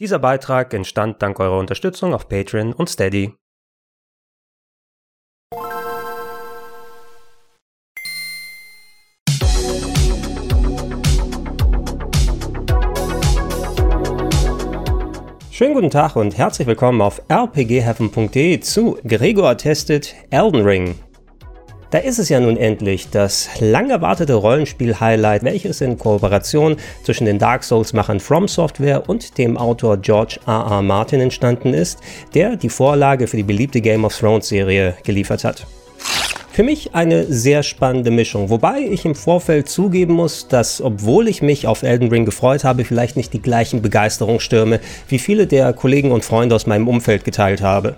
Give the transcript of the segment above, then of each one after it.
Dieser Beitrag entstand dank eurer Unterstützung auf Patreon und Steady. Schönen guten Tag und herzlich willkommen auf rpgheaven.de zu Gregor testet Elden Ring. Da ist es ja nun endlich, das lang erwartete Rollenspiel-Highlight, welches in Kooperation zwischen den Dark Souls-Machern From Software und dem Autor George R. R. Martin entstanden ist, der die Vorlage für die beliebte Game of Thrones-Serie geliefert hat. Für mich eine sehr spannende Mischung, wobei ich im Vorfeld zugeben muss, dass obwohl ich mich auf Elden Ring gefreut habe, vielleicht nicht die gleichen Begeisterungsstürme wie viele der Kollegen und Freunde aus meinem Umfeld geteilt habe.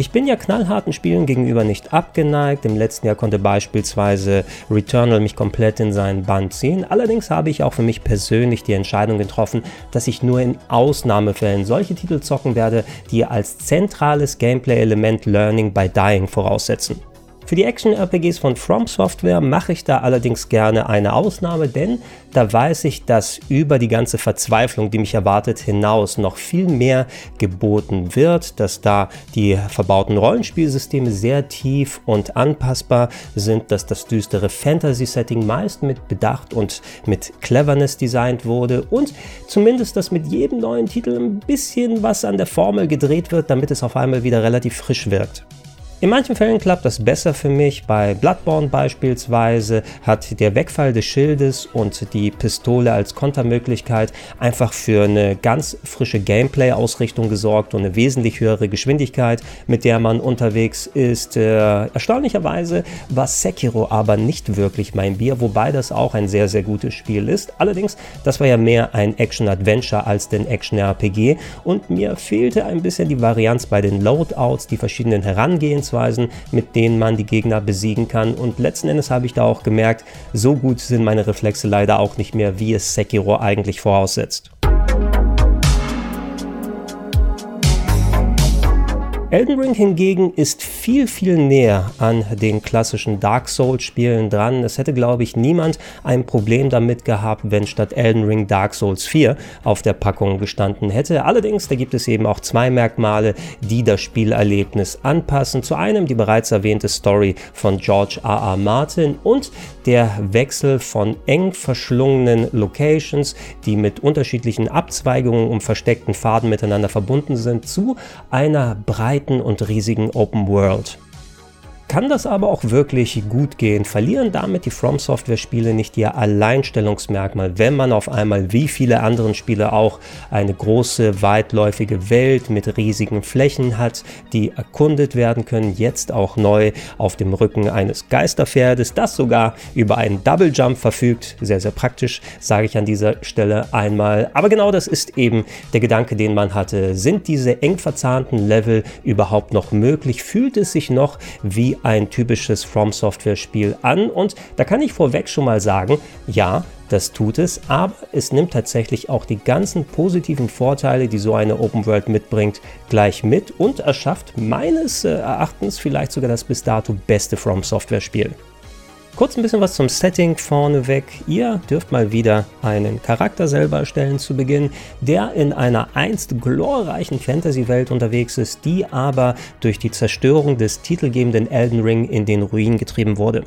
Ich bin ja knallharten Spielen gegenüber nicht abgeneigt. Im letzten Jahr konnte beispielsweise Returnal mich komplett in seinen Band ziehen. Allerdings habe ich auch für mich persönlich die Entscheidung getroffen, dass ich nur in Ausnahmefällen solche Titel zocken werde, die als zentrales Gameplay-Element Learning by Dying voraussetzen. Für die Action-RPGs von From Software mache ich da allerdings gerne eine Ausnahme, denn da weiß ich, dass über die ganze Verzweiflung, die mich erwartet, hinaus noch viel mehr geboten wird, dass da die verbauten Rollenspielsysteme sehr tief und anpassbar sind, dass das düstere Fantasy-Setting meist mit Bedacht und mit Cleverness designt wurde und zumindest, dass mit jedem neuen Titel ein bisschen was an der Formel gedreht wird, damit es auf einmal wieder relativ frisch wirkt. In manchen Fällen klappt das besser für mich. Bei Bloodborne beispielsweise hat der Wegfall des Schildes und die Pistole als Kontermöglichkeit einfach für eine ganz frische Gameplay-Ausrichtung gesorgt und eine wesentlich höhere Geschwindigkeit, mit der man unterwegs ist. Äh, erstaunlicherweise war Sekiro aber nicht wirklich mein Bier, wobei das auch ein sehr, sehr gutes Spiel ist. Allerdings, das war ja mehr ein Action-Adventure als den Action-RPG und mir fehlte ein bisschen die Varianz bei den Loadouts, die verschiedenen Herangehens Vorgehensweisen, mit denen man die Gegner besiegen kann. Und letzten Endes habe ich da auch gemerkt, so gut sind meine Reflexe leider auch nicht mehr, wie es Sekiro eigentlich voraussetzt. Elden Ring hingegen ist viel, viel näher an den klassischen Dark Souls-Spielen dran. Es hätte, glaube ich, niemand ein Problem damit gehabt, wenn statt Elden Ring Dark Souls 4 auf der Packung gestanden hätte. Allerdings, da gibt es eben auch zwei Merkmale, die das Spielerlebnis anpassen. Zu einem die bereits erwähnte Story von George R. R. Martin und der Wechsel von eng verschlungenen Locations, die mit unterschiedlichen Abzweigungen und versteckten Faden miteinander verbunden sind, zu einer breiten breiten und riesigen Open World kann das aber auch wirklich gut gehen. Verlieren damit die From Software Spiele nicht ihr Alleinstellungsmerkmal, wenn man auf einmal wie viele andere Spiele auch eine große, weitläufige Welt mit riesigen Flächen hat, die erkundet werden können, jetzt auch neu auf dem Rücken eines Geisterpferdes, das sogar über einen Double Jump verfügt. Sehr, sehr praktisch, sage ich an dieser Stelle einmal. Aber genau das ist eben der Gedanke, den man hatte. Sind diese eng verzahnten Level überhaupt noch möglich? Fühlt es sich noch wie ein typisches From Software Spiel an und da kann ich vorweg schon mal sagen, ja, das tut es, aber es nimmt tatsächlich auch die ganzen positiven Vorteile, die so eine Open World mitbringt, gleich mit und erschafft meines äh, Erachtens vielleicht sogar das bis dato beste From Software Spiel. Kurz ein bisschen was zum Setting vorneweg. Ihr dürft mal wieder einen Charakter selber erstellen zu Beginn, der in einer einst glorreichen Fantasy-Welt unterwegs ist, die aber durch die Zerstörung des titelgebenden Elden Ring in den Ruin getrieben wurde.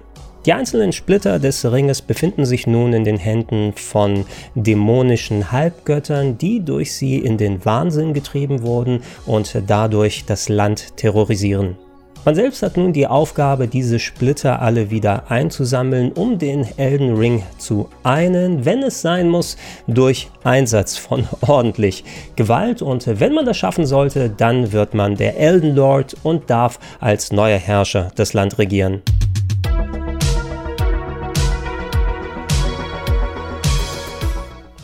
Die einzelnen Splitter des Ringes befinden sich nun in den Händen von dämonischen Halbgöttern, die durch sie in den Wahnsinn getrieben wurden und dadurch das Land terrorisieren. Man selbst hat nun die Aufgabe, diese Splitter alle wieder einzusammeln, um den Elden Ring zu einen, wenn es sein muss, durch Einsatz von ordentlich Gewalt. Und wenn man das schaffen sollte, dann wird man der Elden Lord und darf als neuer Herrscher das Land regieren.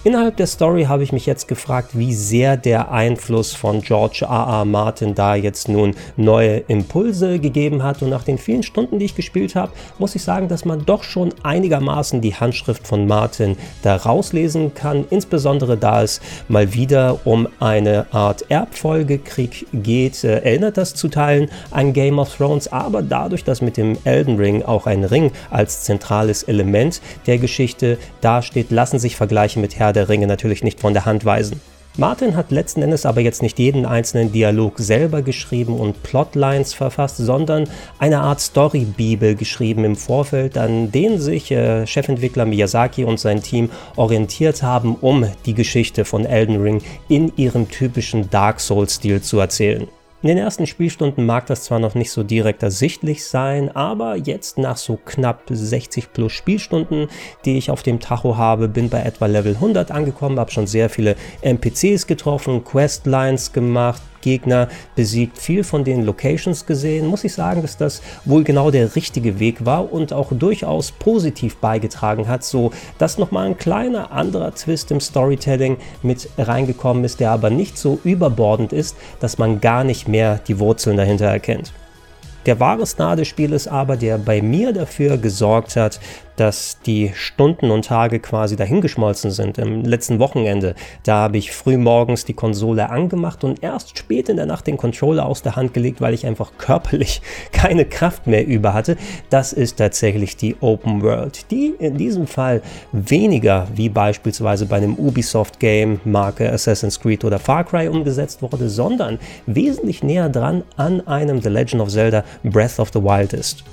Innerhalb der Story habe ich mich jetzt gefragt, wie sehr der Einfluss von George R. R. Martin da jetzt nun neue Impulse gegeben hat. Und nach den vielen Stunden, die ich gespielt habe, muss ich sagen, dass man doch schon einigermaßen die Handschrift von Martin da rauslesen kann. Insbesondere da es mal wieder um eine Art Erbfolgekrieg geht, äh, erinnert das zu Teilen an Game of Thrones. Aber dadurch, dass mit dem Elden Ring auch ein Ring als zentrales Element der Geschichte dasteht, lassen sich Vergleiche mit Herr der Ringe natürlich nicht von der Hand weisen. Martin hat letzten Endes aber jetzt nicht jeden einzelnen Dialog selber geschrieben und Plotlines verfasst, sondern eine Art Story-Bibel geschrieben im Vorfeld, an denen sich äh, Chefentwickler Miyazaki und sein Team orientiert haben, um die Geschichte von Elden Ring in ihrem typischen Dark Souls-Stil zu erzählen. In den ersten Spielstunden mag das zwar noch nicht so direkt ersichtlich sein, aber jetzt nach so knapp 60 plus Spielstunden, die ich auf dem Tacho habe, bin bei etwa Level 100 angekommen, habe schon sehr viele NPCs getroffen, Questlines gemacht, Gegner besiegt, viel von den Locations gesehen, muss ich sagen, dass das wohl genau der richtige Weg war und auch durchaus positiv beigetragen hat, so dass nochmal ein kleiner anderer Twist im Storytelling mit reingekommen ist, der aber nicht so überbordend ist, dass man gar nicht mehr die Wurzeln dahinter erkennt. Der wahre Star des Spieles aber, der bei mir dafür gesorgt hat, dass die Stunden und Tage quasi dahingeschmolzen sind. Im letzten Wochenende, da habe ich früh morgens die Konsole angemacht und erst spät in der Nacht den Controller aus der Hand gelegt, weil ich einfach körperlich keine Kraft mehr über hatte. Das ist tatsächlich die Open World, die in diesem Fall weniger wie beispielsweise bei einem Ubisoft-Game Marke Assassin's Creed oder Far Cry umgesetzt wurde, sondern wesentlich näher dran an einem The Legend of Zelda Breath of the Wild ist.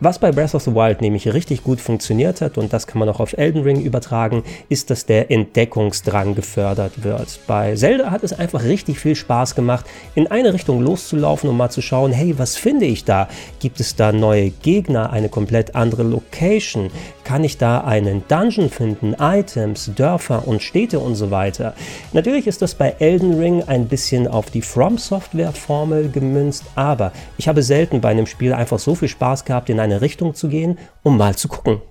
Was bei Breath of the Wild nämlich richtig gut funktioniert hat, und das kann man auch auf Elden Ring übertragen, ist, dass der Entdeckungsdrang gefördert wird. Bei Zelda hat es einfach richtig viel Spaß gemacht, in eine Richtung loszulaufen und mal zu schauen, hey, was finde ich da? Gibt es da neue Gegner, eine komplett andere Location? Kann ich da einen Dungeon finden, Items, Dörfer und Städte und so weiter? Natürlich ist das bei Elden Ring ein bisschen auf die From Software Formel gemünzt, aber ich habe selten bei einem Spiel einfach so viel Spaß gehabt, in eine Richtung zu gehen, um mal zu gucken.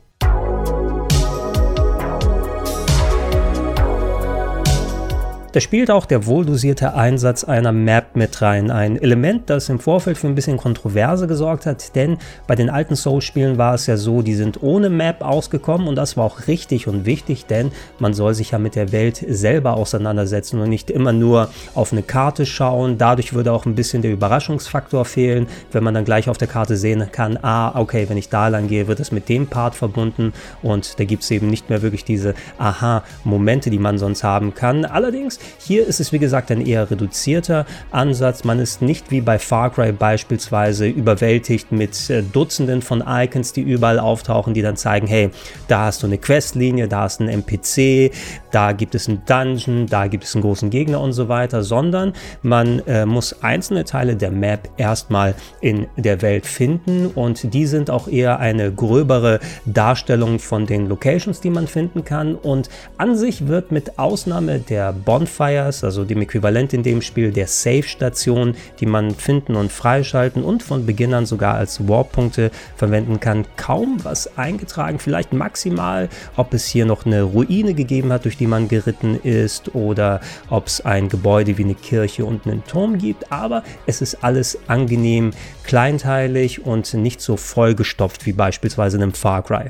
Da spielt auch der wohldosierte Einsatz einer Map mit rein. Ein Element, das im Vorfeld für ein bisschen Kontroverse gesorgt hat, denn bei den alten Souls-Spielen war es ja so, die sind ohne Map ausgekommen und das war auch richtig und wichtig, denn man soll sich ja mit der Welt selber auseinandersetzen und nicht immer nur auf eine Karte schauen. Dadurch würde auch ein bisschen der Überraschungsfaktor fehlen, wenn man dann gleich auf der Karte sehen kann, ah, okay, wenn ich da lang gehe, wird es mit dem Part verbunden und da gibt es eben nicht mehr wirklich diese Aha-Momente, die man sonst haben kann. Allerdings hier ist es wie gesagt ein eher reduzierter Ansatz. Man ist nicht wie bei Far Cry beispielsweise überwältigt mit äh, Dutzenden von Icons, die überall auftauchen, die dann zeigen, hey, da hast du eine Questlinie, da ist ein NPC, da gibt es einen Dungeon, da gibt es einen großen Gegner und so weiter, sondern man äh, muss einzelne Teile der Map erstmal in der Welt finden und die sind auch eher eine gröbere Darstellung von den Locations, die man finden kann und an sich wird mit Ausnahme der Bonfire Bonfires, also dem Äquivalent in dem Spiel der Save-Station, die man finden und freischalten und von Beginn an sogar als Warp-Punkte verwenden kann, kaum was eingetragen. Vielleicht maximal, ob es hier noch eine Ruine gegeben hat, durch die man geritten ist oder ob es ein Gebäude wie eine Kirche und einen Turm gibt. Aber es ist alles angenehm kleinteilig und nicht so vollgestopft wie beispielsweise in einem Far Cry.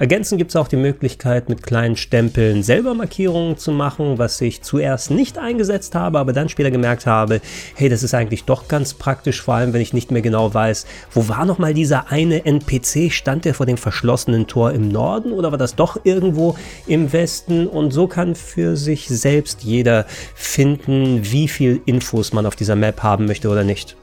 Ergänzend gibt es auch die Möglichkeit, mit kleinen Stempeln selber Markierungen zu machen, was ich zuerst nicht eingesetzt habe, aber dann später gemerkt habe, hey, das ist eigentlich doch ganz praktisch, vor allem wenn ich nicht mehr genau weiß, wo war nochmal dieser eine NPC? Stand der vor dem verschlossenen Tor im Norden oder war das doch irgendwo im Westen? Und so kann für sich selbst jeder finden, wie viel Infos man auf dieser Map haben möchte oder nicht.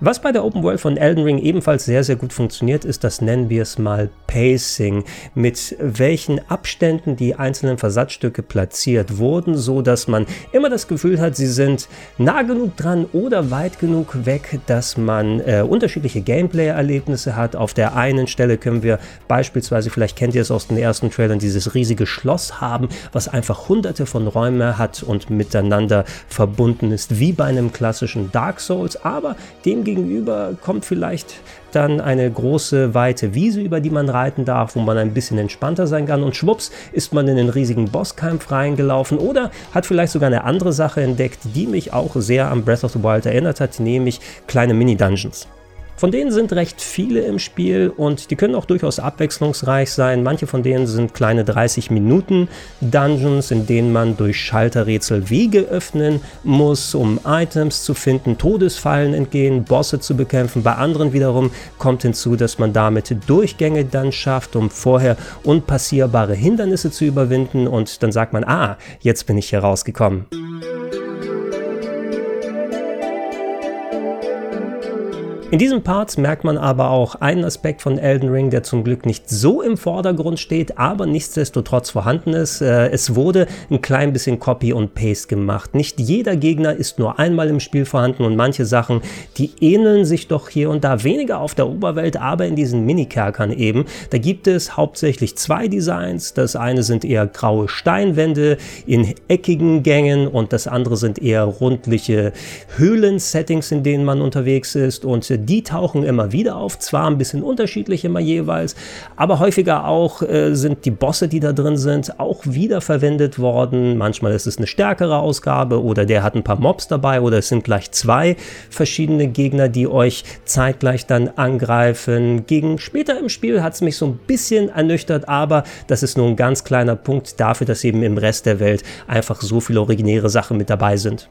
Was bei der Open World von Elden Ring ebenfalls sehr, sehr gut funktioniert, ist das nennen wir es mal Pacing, mit welchen Abständen die einzelnen Versatzstücke platziert wurden, so dass man immer das Gefühl hat, sie sind nah genug dran oder weit genug weg, dass man äh, unterschiedliche Gameplay-Erlebnisse hat. Auf der einen Stelle können wir beispielsweise, vielleicht kennt ihr es aus den ersten Trailern, dieses riesige Schloss haben, was einfach hunderte von Räumen hat und miteinander verbunden ist, wie bei einem klassischen Dark Souls, aber dem gegenüber kommt vielleicht dann eine große, weite Wiese, über die man reiten darf, wo man ein bisschen entspannter sein kann und schwupps ist man in den riesigen Bosskampf reingelaufen oder hat vielleicht sogar eine andere Sache entdeckt, die mich auch sehr an Breath of the Wild erinnert hat, nämlich kleine Mini-Dungeons. Von denen sind recht viele im Spiel und die können auch durchaus abwechslungsreich sein. Manche von denen sind kleine 30 Minuten Dungeons, in denen man durch Schalterrätsel Wege öffnen muss, um Items zu finden, Todesfallen entgehen, Bosse zu bekämpfen. Bei anderen wiederum kommt hinzu, dass man damit Durchgänge dann schafft, um vorher unpassierbare Hindernisse zu überwinden und dann sagt man, ah, jetzt bin ich hier rausgekommen. In diesem Part merkt man aber auch einen Aspekt von Elden Ring, der zum Glück nicht so im Vordergrund steht, aber nichtsdestotrotz vorhanden ist. Äh, es wurde ein klein bisschen Copy und Paste gemacht. Nicht jeder Gegner ist nur einmal im Spiel vorhanden und manche Sachen, die ähneln sich doch hier und da weniger auf der Oberwelt, aber in diesen Minikerkern eben. Da gibt es hauptsächlich zwei Designs. Das eine sind eher graue Steinwände in eckigen Gängen und das andere sind eher rundliche Höhlen-Settings, in denen man unterwegs ist und die tauchen immer wieder auf, zwar ein bisschen unterschiedlich immer jeweils, aber häufiger auch äh, sind die Bosse, die da drin sind, auch wieder verwendet worden. Manchmal ist es eine stärkere Ausgabe oder der hat ein paar Mobs dabei oder es sind gleich zwei verschiedene Gegner, die euch zeitgleich dann angreifen. Gegen später im Spiel hat es mich so ein bisschen ernüchtert, aber das ist nur ein ganz kleiner Punkt dafür, dass eben im Rest der Welt einfach so viele originäre Sachen mit dabei sind.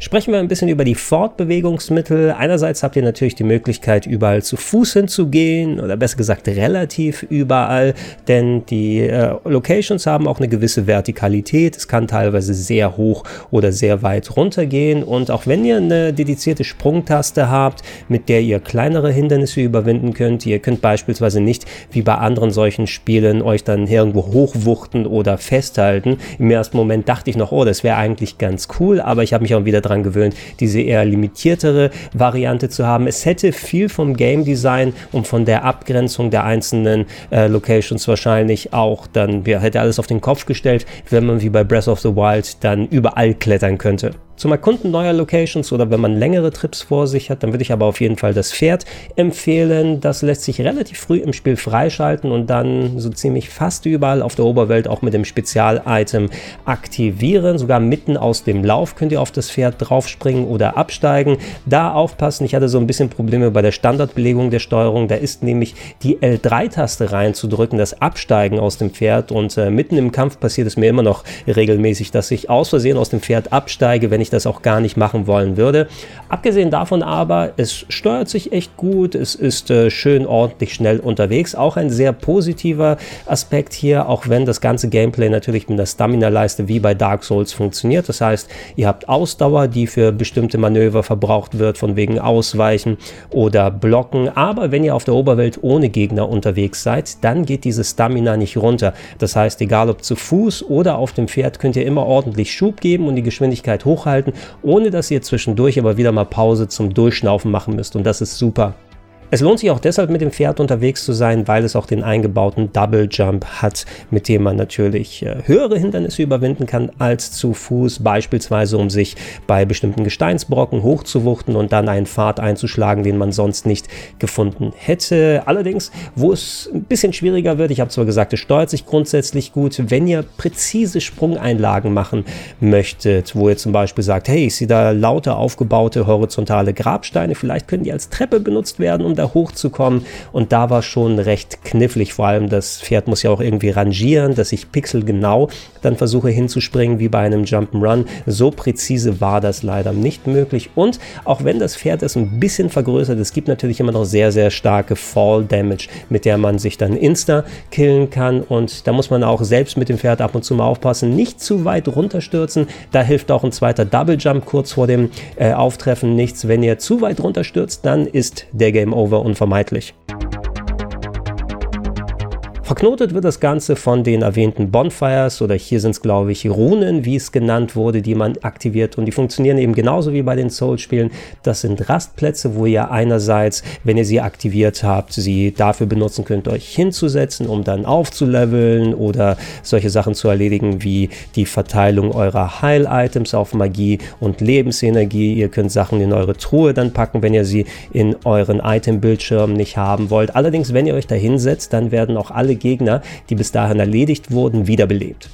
Sprechen wir ein bisschen über die Fortbewegungsmittel. Einerseits habt ihr natürlich die Möglichkeit, überall zu Fuß hinzugehen oder besser gesagt relativ überall, denn die äh, Locations haben auch eine gewisse Vertikalität. Es kann teilweise sehr hoch oder sehr weit runter gehen und auch wenn ihr eine dedizierte Sprungtaste habt, mit der ihr kleinere Hindernisse überwinden könnt, ihr könnt beispielsweise nicht wie bei anderen solchen Spielen euch dann irgendwo hochwuchten oder festhalten. Im ersten Moment dachte ich noch, oh, das wäre eigentlich ganz cool, aber ich habe mich auch wieder daran gewöhnt, diese eher limitiertere Variante zu haben. Es hätte viel vom Game Design und von der Abgrenzung der einzelnen äh, Locations wahrscheinlich auch dann, ja, hätte alles auf den Kopf gestellt, wenn man wie bei Breath of the Wild dann überall klettern könnte. Zum Erkunden neuer Locations oder wenn man längere Trips vor sich hat, dann würde ich aber auf jeden Fall das Pferd empfehlen. Das lässt sich relativ früh im Spiel freischalten und dann so ziemlich fast überall auf der Oberwelt auch mit dem Spezial-Item aktivieren. Sogar mitten aus dem Lauf könnt ihr auf das Pferd draufspringen oder absteigen. Da aufpassen, ich hatte so ein bisschen Probleme bei der Standardbelegung der Steuerung. Da ist nämlich die L3-Taste reinzudrücken, das Absteigen aus dem Pferd und äh, mitten im Kampf passiert es mir immer noch regelmäßig, dass ich aus Versehen aus dem Pferd absteige, wenn ich ich das auch gar nicht machen wollen würde. Abgesehen davon aber, es steuert sich echt gut, es ist äh, schön ordentlich schnell unterwegs. Auch ein sehr positiver Aspekt hier, auch wenn das ganze Gameplay natürlich mit der Stamina-Leiste wie bei Dark Souls funktioniert. Das heißt, ihr habt Ausdauer, die für bestimmte Manöver verbraucht wird, von wegen Ausweichen oder Blocken. Aber wenn ihr auf der Oberwelt ohne Gegner unterwegs seid, dann geht diese Stamina nicht runter. Das heißt, egal ob zu Fuß oder auf dem Pferd, könnt ihr immer ordentlich Schub geben und die Geschwindigkeit hochhalten halten, ohne dass ihr zwischendurch aber wieder mal Pause zum Durchschnaufen machen müsst. Und das ist super. Es lohnt sich auch deshalb mit dem Pferd unterwegs zu sein, weil es auch den eingebauten Double Jump hat, mit dem man natürlich äh, höhere Hindernisse überwinden kann als zu Fuß, beispielsweise um sich bei bestimmten Gesteinsbrocken hochzuwuchten und dann einen Pfad einzuschlagen, den man sonst nicht gefunden hätte. Allerdings, wo es ein bisschen schwieriger wird, ich habe zwar gesagt, es steuert sich grundsätzlich gut, wenn ihr präzise Sprungeinlagen machen möchtet, wo ihr zum Beispiel sagt, hey, ich sehe da lauter aufgebaute horizontale Grabsteine, vielleicht können die als Treppe benutzt werden, um da hochzukommen. Und da war schon recht knifflig. Vor allem das Pferd muss ja auch irgendwie rangieren, dass ich pixelgenau dann versuche hinzuspringen wie bei einem Jump'n'Run. So präzise war das leider nicht möglich. Und auch wenn das Pferd es ein bisschen vergrößert, es gibt natürlich immer noch sehr, sehr starke Fall Damage, mit der man sich dann insta killen kann. Und da muss man auch selbst mit dem Pferd ab und zu mal aufpassen, nicht zu weit runterstürzen. Da hilft auch ein zweiter Double Jump kurz vor dem äh, Auftreffen nichts. Wenn ihr zu weit runterstürzt, dann ist der Game Over over unvermeidlich. Verknotet wird das Ganze von den erwähnten Bonfires oder hier sind es glaube ich Runen, wie es genannt wurde, die man aktiviert und die funktionieren eben genauso wie bei den Soul-Spielen. Das sind Rastplätze, wo ihr einerseits, wenn ihr sie aktiviert habt, sie dafür benutzen könnt, euch hinzusetzen, um dann aufzuleveln oder solche Sachen zu erledigen wie die Verteilung eurer Heil-Items auf Magie und Lebensenergie. Ihr könnt Sachen in eure Truhe dann packen, wenn ihr sie in euren Item-Bildschirm nicht haben wollt. Allerdings, wenn ihr euch da hinsetzt, dann werden auch alle Gegner, die bis dahin erledigt wurden, wiederbelebt.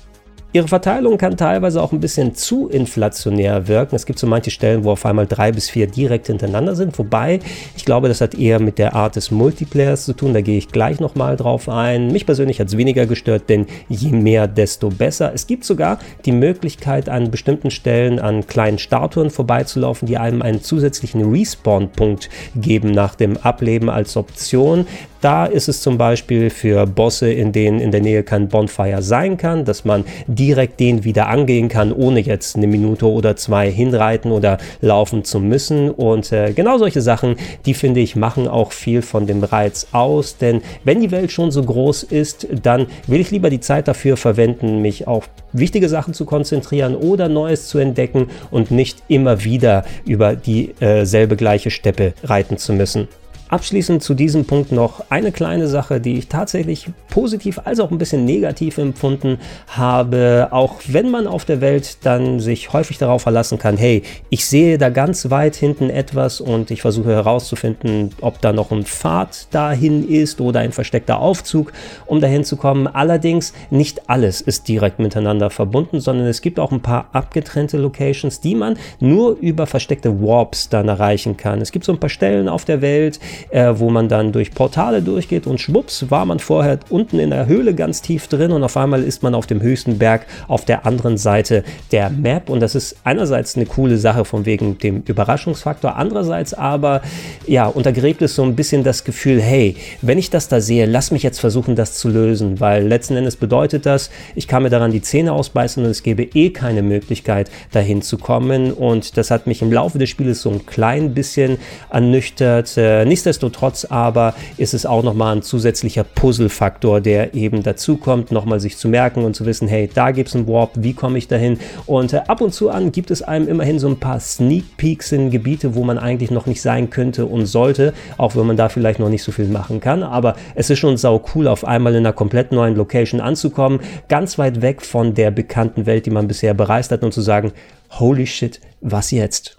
Ihre Verteilung kann teilweise auch ein bisschen zu inflationär wirken. Es gibt so manche Stellen, wo auf einmal drei bis vier direkt hintereinander sind, wobei ich glaube, das hat eher mit der Art des Multiplayers zu tun. Da gehe ich gleich nochmal drauf ein. Mich persönlich hat es weniger gestört, denn je mehr, desto besser. Es gibt sogar die Möglichkeit, an bestimmten Stellen an kleinen Statuen vorbeizulaufen, die einem einen zusätzlichen Respawn-Punkt geben nach dem Ableben als Option. Da ist es zum Beispiel für Bosse, in denen in der Nähe kein Bonfire sein kann, dass man direkt den wieder angehen kann, ohne jetzt eine Minute oder zwei hinreiten oder laufen zu müssen. Und äh, genau solche Sachen, die finde ich, machen auch viel von dem Reiz aus. Denn wenn die Welt schon so groß ist, dann will ich lieber die Zeit dafür verwenden, mich auf wichtige Sachen zu konzentrieren oder Neues zu entdecken und nicht immer wieder über dieselbe äh, gleiche Steppe reiten zu müssen. Abschließend zu diesem Punkt noch eine kleine Sache, die ich tatsächlich positiv als auch ein bisschen negativ empfunden habe. Auch wenn man auf der Welt dann sich häufig darauf verlassen kann, hey, ich sehe da ganz weit hinten etwas und ich versuche herauszufinden, ob da noch ein Pfad dahin ist oder ein versteckter Aufzug, um dahin zu kommen. Allerdings nicht alles ist direkt miteinander verbunden, sondern es gibt auch ein paar abgetrennte Locations, die man nur über versteckte Warps dann erreichen kann. Es gibt so ein paar Stellen auf der Welt, äh, wo man dann durch Portale durchgeht und schwupps war man vorher unten in der Höhle ganz tief drin und auf einmal ist man auf dem höchsten Berg auf der anderen Seite der Map. Und das ist einerseits eine coole Sache von wegen dem Überraschungsfaktor, andererseits aber ja untergräbt es so ein bisschen das Gefühl, hey, wenn ich das da sehe, lass mich jetzt versuchen, das zu lösen, weil letzten Endes bedeutet das, ich kann mir daran die Zähne ausbeißen und es gäbe eh keine Möglichkeit dahin zu kommen. Und das hat mich im Laufe des Spieles so ein klein bisschen ernüchtert. Äh, Nichtsdestotrotz aber ist es auch nochmal ein zusätzlicher Puzzle-Faktor, der eben dazu kommt, nochmal sich zu merken und zu wissen, hey, da gibt es einen Warp, wie komme ich dahin? Und äh, ab und zu an gibt es einem immerhin so ein paar Sneak Peeks in Gebiete, wo man eigentlich noch nicht sein könnte und sollte, auch wenn man da vielleicht noch nicht so viel machen kann. Aber es ist schon sau cool, auf einmal in einer komplett neuen Location anzukommen, ganz weit weg von der bekannten Welt, die man bisher bereist hat und zu sagen, holy shit, was jetzt?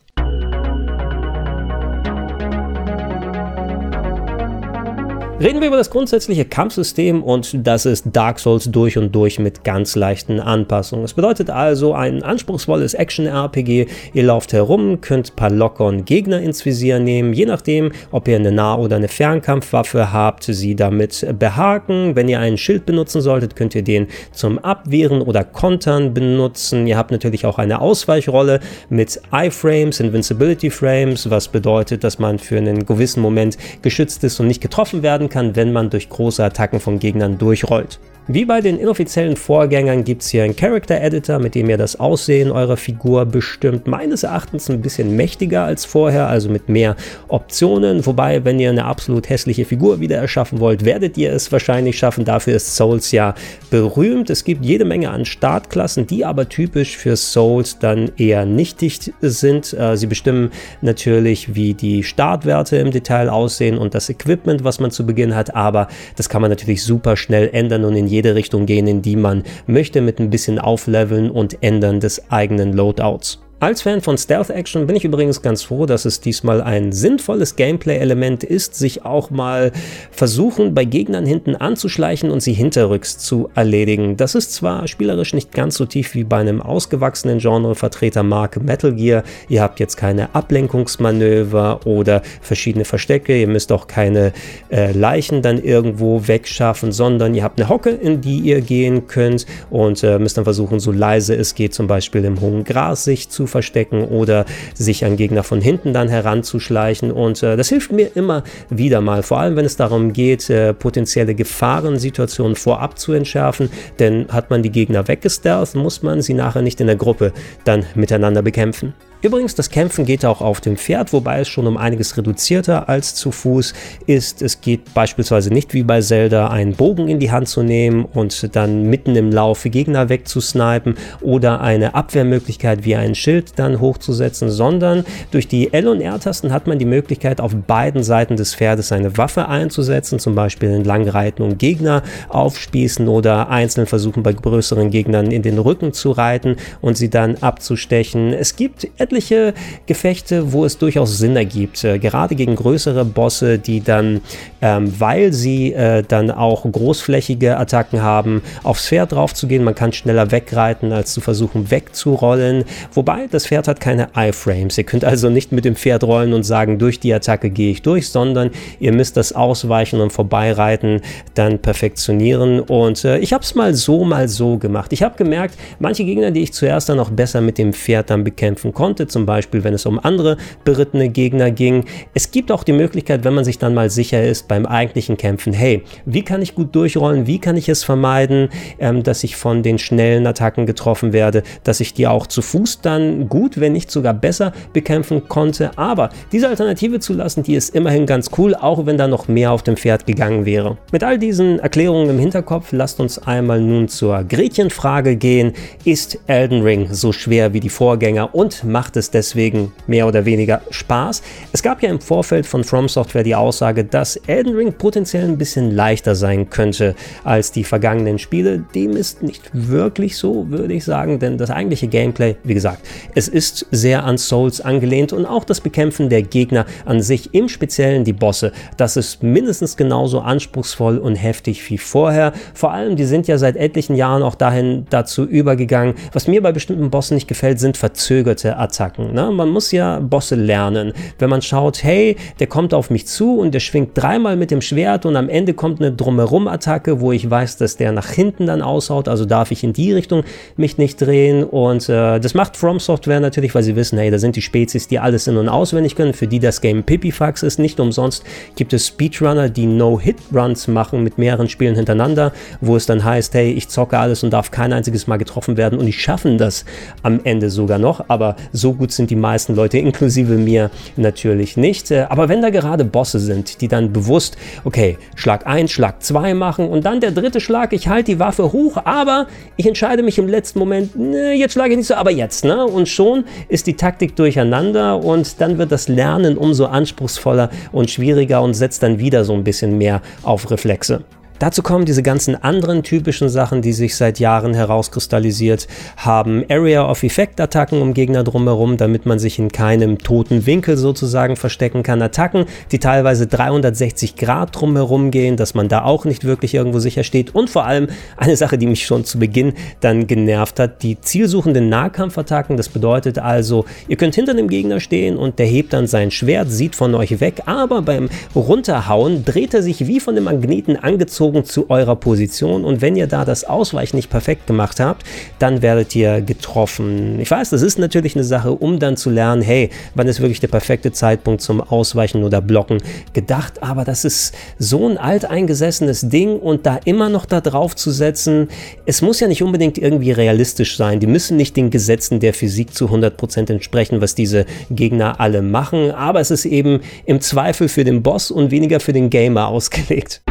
Reden wir über das grundsätzliche Kampfsystem und das ist Dark Souls durch und durch mit ganz leichten Anpassungen. Es bedeutet also ein anspruchsvolles Action-RPG. Ihr lauft herum, könnt ein paar lockeren Gegner ins Visier nehmen, je nachdem, ob ihr eine Nah- oder eine Fernkampfwaffe habt, sie damit behaken. Wenn ihr einen Schild benutzen solltet, könnt ihr den zum Abwehren oder Kontern benutzen. Ihr habt natürlich auch eine Ausweichrolle mit Iframes, Invincibility Frames, was bedeutet, dass man für einen gewissen Moment geschützt ist und nicht getroffen werden kann, wenn man durch große Attacken von Gegnern durchrollt. Wie bei den inoffiziellen Vorgängern gibt es hier einen Character Editor, mit dem ihr das Aussehen eurer Figur bestimmt. Meines Erachtens ein bisschen mächtiger als vorher, also mit mehr Optionen. Wobei, wenn ihr eine absolut hässliche Figur wieder erschaffen wollt, werdet ihr es wahrscheinlich schaffen. Dafür ist Souls ja berühmt. Es gibt jede Menge an Startklassen, die aber typisch für Souls dann eher nichtig sind. Äh, sie bestimmen natürlich, wie die Startwerte im Detail aussehen und das Equipment, was man zu Beginn hat. Aber das kann man natürlich super schnell ändern und in jede Richtung gehen, in die man möchte, mit ein bisschen Aufleveln und Ändern des eigenen Loadouts. Als Fan von Stealth Action bin ich übrigens ganz froh, dass es diesmal ein sinnvolles Gameplay-Element ist, sich auch mal versuchen, bei Gegnern hinten anzuschleichen und sie hinterrücks zu erledigen. Das ist zwar spielerisch nicht ganz so tief wie bei einem ausgewachsenen Genrevertreter Marke Metal Gear. Ihr habt jetzt keine Ablenkungsmanöver oder verschiedene Verstecke. Ihr müsst auch keine äh, Leichen dann irgendwo wegschaffen, sondern ihr habt eine Hocke, in die ihr gehen könnt und äh, müsst dann versuchen, so leise es geht, zum Beispiel im hohen Gras sich zu verstecken oder sich an Gegner von hinten dann heranzuschleichen. Und äh, das hilft mir immer wieder mal, vor allem wenn es darum geht, äh, potenzielle Gefahrensituationen vorab zu entschärfen. Denn hat man die Gegner weggestealth, muss man sie nachher nicht in der Gruppe dann miteinander bekämpfen. Übrigens, das Kämpfen geht auch auf dem Pferd, wobei es schon um einiges reduzierter als zu Fuß ist. Es geht beispielsweise nicht wie bei Zelda, einen Bogen in die Hand zu nehmen und dann mitten im Laufe Gegner wegzusnipen oder eine Abwehrmöglichkeit wie ein Schild dann hochzusetzen, sondern durch die L- und R-Tasten hat man die Möglichkeit, auf beiden Seiten des Pferdes eine Waffe einzusetzen, zum Beispiel entlang reiten und Gegner aufspießen oder einzeln versuchen, bei größeren Gegnern in den Rücken zu reiten und sie dann abzustechen. Es gibt etliche etliche Gefechte, wo es durchaus Sinn ergibt, äh, gerade gegen größere Bosse, die dann, ähm, weil sie äh, dann auch großflächige Attacken haben, aufs Pferd drauf zu gehen. Man kann schneller wegreiten, als zu versuchen wegzurollen. Wobei das Pferd hat keine Iframes. Ihr könnt also nicht mit dem Pferd rollen und sagen, durch die Attacke gehe ich durch, sondern ihr müsst das Ausweichen und Vorbeireiten dann perfektionieren. Und äh, ich habe es mal so, mal so gemacht. Ich habe gemerkt, manche Gegner, die ich zuerst dann noch besser mit dem Pferd dann bekämpfen konnte, zum Beispiel wenn es um andere berittene Gegner ging. Es gibt auch die Möglichkeit, wenn man sich dann mal sicher ist beim eigentlichen Kämpfen, hey, wie kann ich gut durchrollen, wie kann ich es vermeiden, ähm, dass ich von den schnellen Attacken getroffen werde, dass ich die auch zu Fuß dann gut, wenn nicht sogar besser bekämpfen konnte. Aber diese Alternative zu lassen, die ist immerhin ganz cool, auch wenn da noch mehr auf dem Pferd gegangen wäre. Mit all diesen Erklärungen im Hinterkopf, lasst uns einmal nun zur Gretchenfrage gehen. Ist Elden Ring so schwer wie die Vorgänger und macht es deswegen mehr oder weniger Spaß? Es gab ja im Vorfeld von From Software die Aussage, dass Elden Ring potenziell ein bisschen leichter sein könnte als die vergangenen Spiele. Dem ist nicht wirklich so, würde ich sagen, denn das eigentliche Gameplay, wie gesagt, es ist sehr an Souls angelehnt und auch das Bekämpfen der Gegner an sich, im Speziellen die Bosse, das ist mindestens genauso anspruchsvoll und heftig wie vorher. Vor allem, die sind ja seit etlichen Jahren auch dahin dazu übergegangen. Was mir bei bestimmten Bossen nicht gefällt, sind verzögerte Attacken. Ne? Man muss ja Bosse lernen. Wenn man schaut, hey, der kommt auf mich zu und der schwingt dreimal mit dem Schwert und am Ende kommt eine Drumherum-Attacke, wo ich weiß, dass der nach hinten dann aushaut, also darf ich in die Richtung mich nicht drehen und äh, das macht From Software natürlich, weil sie wissen, hey, da sind die Spezies, die alles in- und auswendig können, für die das Game Pipifax ist. Nicht umsonst gibt es Speedrunner, die No-Hit-Runs machen mit mehreren Spielen hintereinander, wo es dann heißt, hey, ich zocke alles und darf kein einziges Mal getroffen werden und die schaffen das am Ende sogar noch, aber so gut sind die meisten Leute, inklusive mir, natürlich nicht. Äh, aber wenn da gerade Bosse sind, die dann bewusst, okay, Schlag 1, Schlag 2 machen und dann der dritte Schlag, ich halte die Waffe hoch, aber ich entscheide mich im letzten Moment, ne, jetzt schlage ich nicht so, aber jetzt, ne? Und schon ist die Taktik durcheinander und dann wird das Lernen umso anspruchsvoller und schwieriger und setzt dann wieder so ein bisschen mehr auf Reflexe. Dazu kommen diese ganzen anderen typischen Sachen, die sich seit Jahren herauskristallisiert haben. Area of Effect Attacken um Gegner drumherum, damit man sich in keinem toten Winkel sozusagen verstecken kann. Attacken, die teilweise 360 Grad drumherum gehen, dass man da auch nicht wirklich irgendwo sicher steht. Und vor allem eine Sache, die mich schon zu Beginn dann genervt hat, die zielsuchenden Nahkampfattacken. Das bedeutet also, ihr könnt hinter dem Gegner stehen und der hebt dann sein Schwert, sieht von euch weg, aber beim Runterhauen dreht er sich wie von dem Magneten angezogen bezogen zu eurer Position. Und wenn ihr da das Ausweichen nicht perfekt gemacht habt, dann werdet ihr getroffen. Ich weiß, das ist natürlich eine Sache, um dann zu lernen, hey, wann ist wirklich der perfekte Zeitpunkt zum Ausweichen oder Blocken gedacht. Aber das ist so ein alteingesessenes Ding und da immer noch da drauf zu setzen, es muss ja nicht unbedingt irgendwie realistisch sein. Die müssen nicht den Gesetzen der Physik zu 100% entsprechen, was diese Gegner alle machen. Aber es ist eben im Zweifel für den Boss und weniger für den Gamer ausgelegt.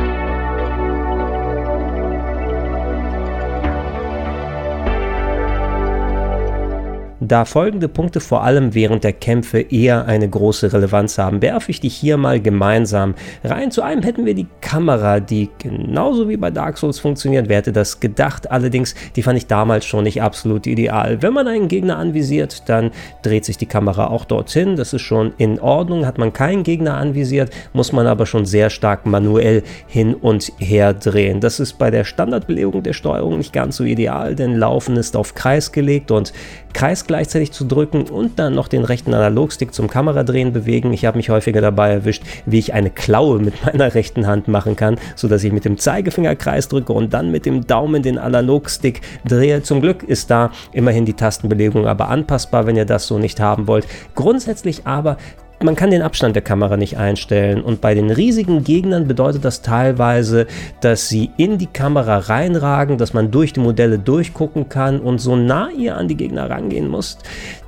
Da folgende Punkte vor allem während der Kämpfe eher eine große Relevanz haben, werfe ich die hier mal gemeinsam rein. Zu einem hätten wir die Kamera, die genauso wie bei Dark Souls funktioniert. Wer hätte das gedacht? Allerdings, die fand ich damals schon nicht absolut ideal. Wenn man einen Gegner anvisiert, dann dreht sich die Kamera auch dorthin. Das ist schon in Ordnung. Hat man keinen Gegner anvisiert, muss man aber schon sehr stark manuell hin und her drehen. Das ist bei der Standardbelegung der Steuerung nicht ganz so ideal, denn Laufen ist auf Kreis gelegt und Kreis gleichzeitig zu drücken und dann noch den rechten Analogstick zum Kameradrehen bewegen. Ich habe mich häufiger dabei erwischt, wie ich eine Klaue mit meiner rechten Hand machen kann, sodass ich mit dem Zeigefinger Kreis drücke und dann mit dem Daumen den Analogstick drehe. Zum Glück ist da immerhin die Tastenbelegung aber anpassbar, wenn ihr das so nicht haben wollt. Grundsätzlich aber man kann den Abstand der Kamera nicht einstellen und bei den riesigen Gegnern bedeutet das teilweise, dass sie in die Kamera reinragen, dass man durch die Modelle durchgucken kann und so nah ihr an die Gegner rangehen muss.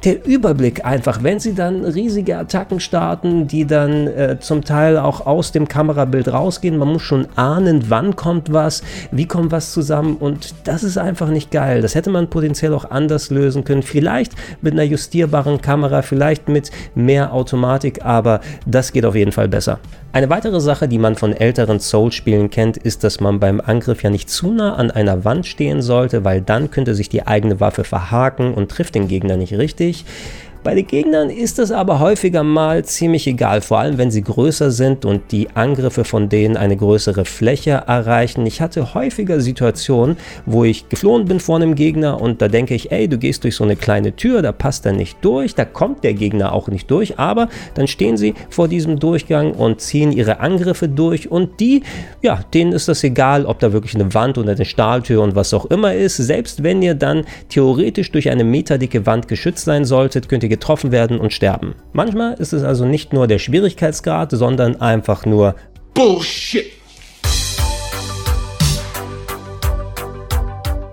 Der Überblick einfach, wenn sie dann riesige Attacken starten, die dann äh, zum Teil auch aus dem Kamerabild rausgehen, man muss schon ahnen, wann kommt was, wie kommt was zusammen und das ist einfach nicht geil. Das hätte man potenziell auch anders lösen können. Vielleicht mit einer justierbaren Kamera, vielleicht mit mehr Automatik Automatik, aber das geht auf jeden Fall besser. Eine weitere Sache, die man von älteren Souls-Spielen kennt, ist, dass man beim Angriff ja nicht zu nah an einer Wand stehen sollte, weil dann könnte sich die eigene Waffe verhaken und trifft den Gegner nicht richtig. Bei den Gegnern ist es aber häufiger mal ziemlich egal, vor allem wenn sie größer sind und die Angriffe von denen eine größere Fläche erreichen. Ich hatte häufiger Situationen, wo ich geflohen bin vor einem Gegner und da denke ich, ey, du gehst durch so eine kleine Tür, da passt er nicht durch, da kommt der Gegner auch nicht durch, aber dann stehen sie vor diesem Durchgang und ziehen ihre Angriffe durch und die, ja, denen ist das egal, ob da wirklich eine Wand oder eine Stahltür und was auch immer ist. Selbst wenn ihr dann theoretisch durch eine meterdicke Wand geschützt sein solltet, könnt ihr getroffen werden und sterben. Manchmal ist es also nicht nur der Schwierigkeitsgrad, sondern einfach nur Bullshit.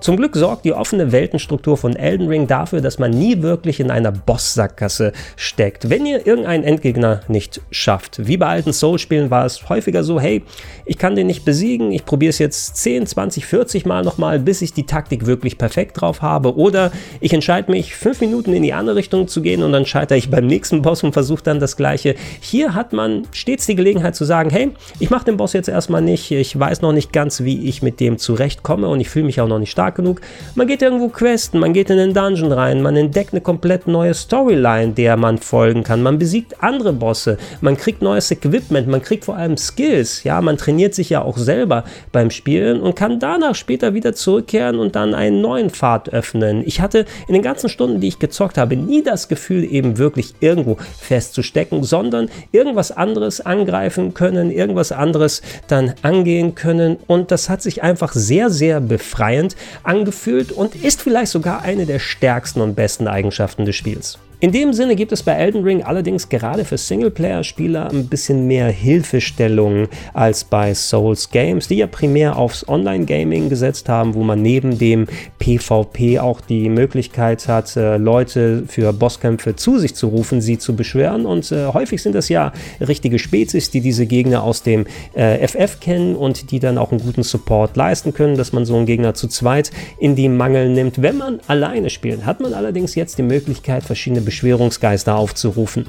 Zum Glück sorgt die offene Weltenstruktur von Elden Ring dafür, dass man nie wirklich in einer Boss-Sackgasse steckt. Wenn ihr irgendeinen Endgegner nicht schafft, wie bei alten Souls-Spielen war es häufiger so, hey, ich kann den nicht besiegen, ich probiere es jetzt 10, 20, 40 Mal nochmal, bis ich die Taktik wirklich perfekt drauf habe. Oder ich entscheide mich, 5 Minuten in die andere Richtung zu gehen und dann scheitere ich beim nächsten Boss und versuche dann das gleiche. Hier hat man stets die Gelegenheit zu sagen, hey, ich mache den Boss jetzt erstmal nicht, ich weiß noch nicht ganz, wie ich mit dem zurechtkomme und ich fühle mich auch noch nicht stark stark genug. Man geht irgendwo questen, man geht in den Dungeon rein, man entdeckt eine komplett neue Storyline, der man folgen kann. Man besiegt andere Bosse, man kriegt neues Equipment, man kriegt vor allem Skills. Ja, man trainiert sich ja auch selber beim Spielen und kann danach später wieder zurückkehren und dann einen neuen Pfad öffnen. Ich hatte in den ganzen Stunden, die ich gezockt habe, nie das Gefühl, eben wirklich irgendwo festzustecken, sondern irgendwas anderes angreifen können, irgendwas anderes dann angehen können. Und das hat sich einfach sehr, sehr befreiend angefühlt und ist vielleicht sogar eine der stärksten und besten Eigenschaften des Spiels. In dem Sinne gibt es bei Elden Ring allerdings gerade für Singleplayer-Spieler ein bisschen mehr Hilfestellung als bei Souls Games, die ja primär aufs Online-Gaming gesetzt haben, wo man neben dem PvP auch die Möglichkeit hat, äh, Leute für Bosskämpfe zu sich zu rufen, sie zu beschwören. Und äh, häufig sind das ja richtige Spezies, die diese Gegner aus dem äh, FF kennen und die dann auch einen guten Support leisten können, dass man so einen Gegner zu zweit in die Mangel nimmt. Wenn man alleine spielt, hat man allerdings jetzt die Möglichkeit, verschiedene Beschwörungsgeister aufzurufen.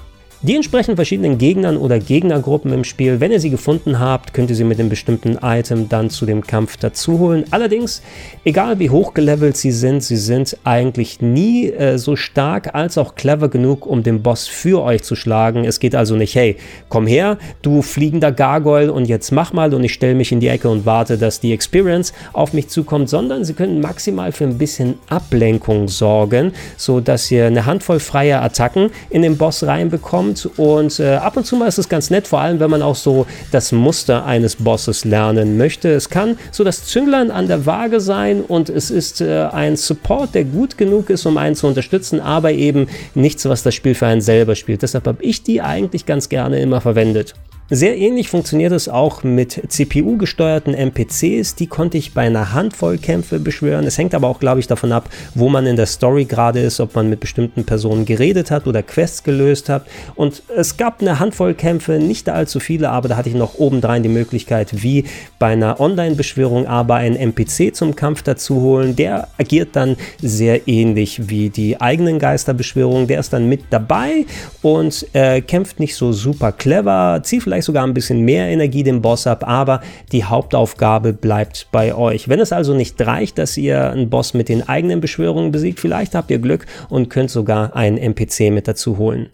Die entsprechen verschiedenen Gegnern oder Gegnergruppen im Spiel. Wenn ihr sie gefunden habt, könnt ihr sie mit einem bestimmten Item dann zu dem Kampf dazu holen. Allerdings, egal wie hochgelevelt sie sind, sie sind eigentlich nie äh, so stark als auch clever genug, um den Boss für euch zu schlagen. Es geht also nicht, hey, komm her, du fliegender Gargoyle und jetzt mach mal und ich stelle mich in die Ecke und warte, dass die Experience auf mich zukommt, sondern sie können maximal für ein bisschen Ablenkung sorgen, sodass ihr eine Handvoll freier Attacken in den Boss reinbekommt kommt. Und äh, ab und zu mal ist es ganz nett, vor allem wenn man auch so das Muster eines Bosses lernen möchte. Es kann so das Zünglein an der Waage sein und es ist äh, ein Support, der gut genug ist, um einen zu unterstützen, aber eben nichts, was das Spiel für einen selber spielt. Deshalb habe ich die eigentlich ganz gerne immer verwendet. Sehr ähnlich funktioniert es auch mit CPU-gesteuerten NPCs. Die konnte ich bei einer Handvoll Kämpfe beschwören. Es hängt aber auch, glaube ich, davon ab, wo man in der Story gerade ist, ob man mit bestimmten Personen geredet hat oder Quests gelöst hat. Und es gab eine Handvoll Kämpfe, nicht allzu viele, aber da hatte ich noch obendrein die Möglichkeit, wie bei einer Online-Beschwörung aber einen NPC zum Kampf dazu holen. Der agiert dann sehr ähnlich wie die eigenen Geisterbeschwörungen. Der ist dann mit dabei und äh, kämpft nicht so super clever, zieht vielleicht vielleicht sogar ein bisschen mehr Energie dem Boss ab, aber die Hauptaufgabe bleibt bei euch. Wenn es also nicht reicht, dass ihr einen Boss mit den eigenen Beschwörungen besiegt, vielleicht habt ihr Glück und könnt sogar einen NPC mit dazu holen.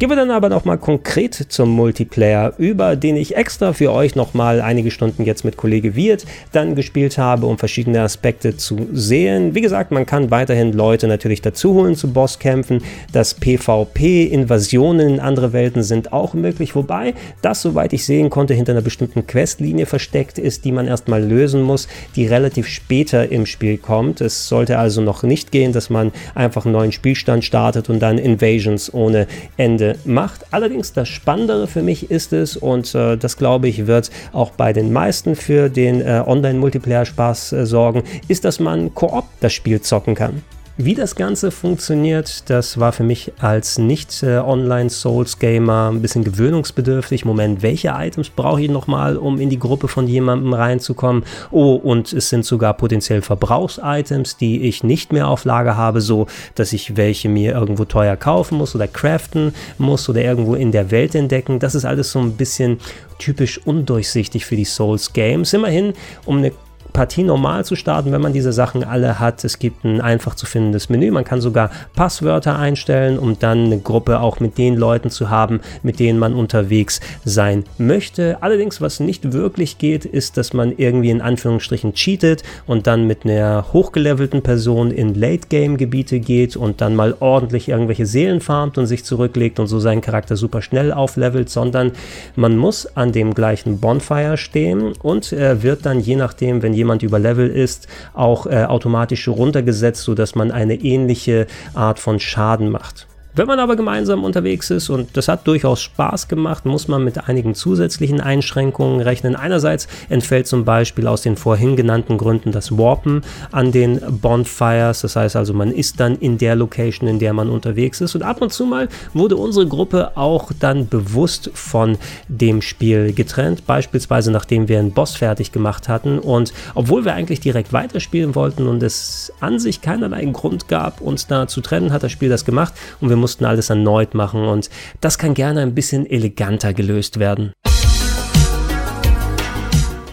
Gehen wir dann aber nochmal konkret zum Multiplayer über, den ich extra für euch nochmal einige Stunden jetzt mit Kollege Wirt dann gespielt habe, um verschiedene Aspekte zu sehen. Wie gesagt, man kann weiterhin Leute natürlich dazu holen zu Bosskämpfen. Das PvP, Invasionen in andere Welten sind auch möglich, wobei das, soweit ich sehen konnte, hinter einer bestimmten Questlinie versteckt ist, die man erstmal lösen muss, die relativ später im Spiel kommt. Es sollte also noch nicht gehen, dass man einfach einen neuen Spielstand startet und dann Invasions ohne Ende macht. Allerdings das Spannendere für mich ist es, und äh, das glaube ich wird auch bei den meisten für den äh, Online-Multiplayer-Spaß äh, sorgen, ist, dass man Koop das Spiel zocken kann. Wie das Ganze funktioniert, das war für mich als Nicht-Online-Souls-Gamer ein bisschen gewöhnungsbedürftig. Moment, welche Items brauche ich nochmal, um in die Gruppe von jemandem reinzukommen? Oh, und es sind sogar potenziell Verbrauchsitems, die ich nicht mehr auf Lager habe, so dass ich welche mir irgendwo teuer kaufen muss oder craften muss oder irgendwo in der Welt entdecken. Das ist alles so ein bisschen typisch undurchsichtig für die Souls-Games. Immerhin, um eine Partie normal zu starten, wenn man diese Sachen alle hat. Es gibt ein einfach zu findendes Menü. Man kann sogar Passwörter einstellen, um dann eine Gruppe auch mit den Leuten zu haben, mit denen man unterwegs sein möchte. Allerdings, was nicht wirklich geht, ist, dass man irgendwie in Anführungsstrichen cheatet und dann mit einer hochgelevelten Person in Late-Game-Gebiete geht und dann mal ordentlich irgendwelche Seelen farmt und sich zurücklegt und so seinen Charakter super schnell auflevelt, sondern man muss an dem gleichen Bonfire stehen und er wird dann je nachdem, wenn jemand über Level ist, auch äh, automatisch runtergesetzt, sodass man eine ähnliche Art von Schaden macht. Wenn man aber gemeinsam unterwegs ist und das hat durchaus Spaß gemacht, muss man mit einigen zusätzlichen Einschränkungen rechnen. Einerseits entfällt zum Beispiel aus den vorhin genannten Gründen das Warpen an den Bonfires. Das heißt also, man ist dann in der Location, in der man unterwegs ist. Und ab und zu mal wurde unsere Gruppe auch dann bewusst von dem Spiel getrennt. Beispielsweise nachdem wir einen Boss fertig gemacht hatten. Und obwohl wir eigentlich direkt weiterspielen wollten und es an sich keinerlei Grund gab, uns da zu trennen, hat das Spiel das gemacht und wir mussten alles erneut machen und das kann gerne ein bisschen eleganter gelöst werden.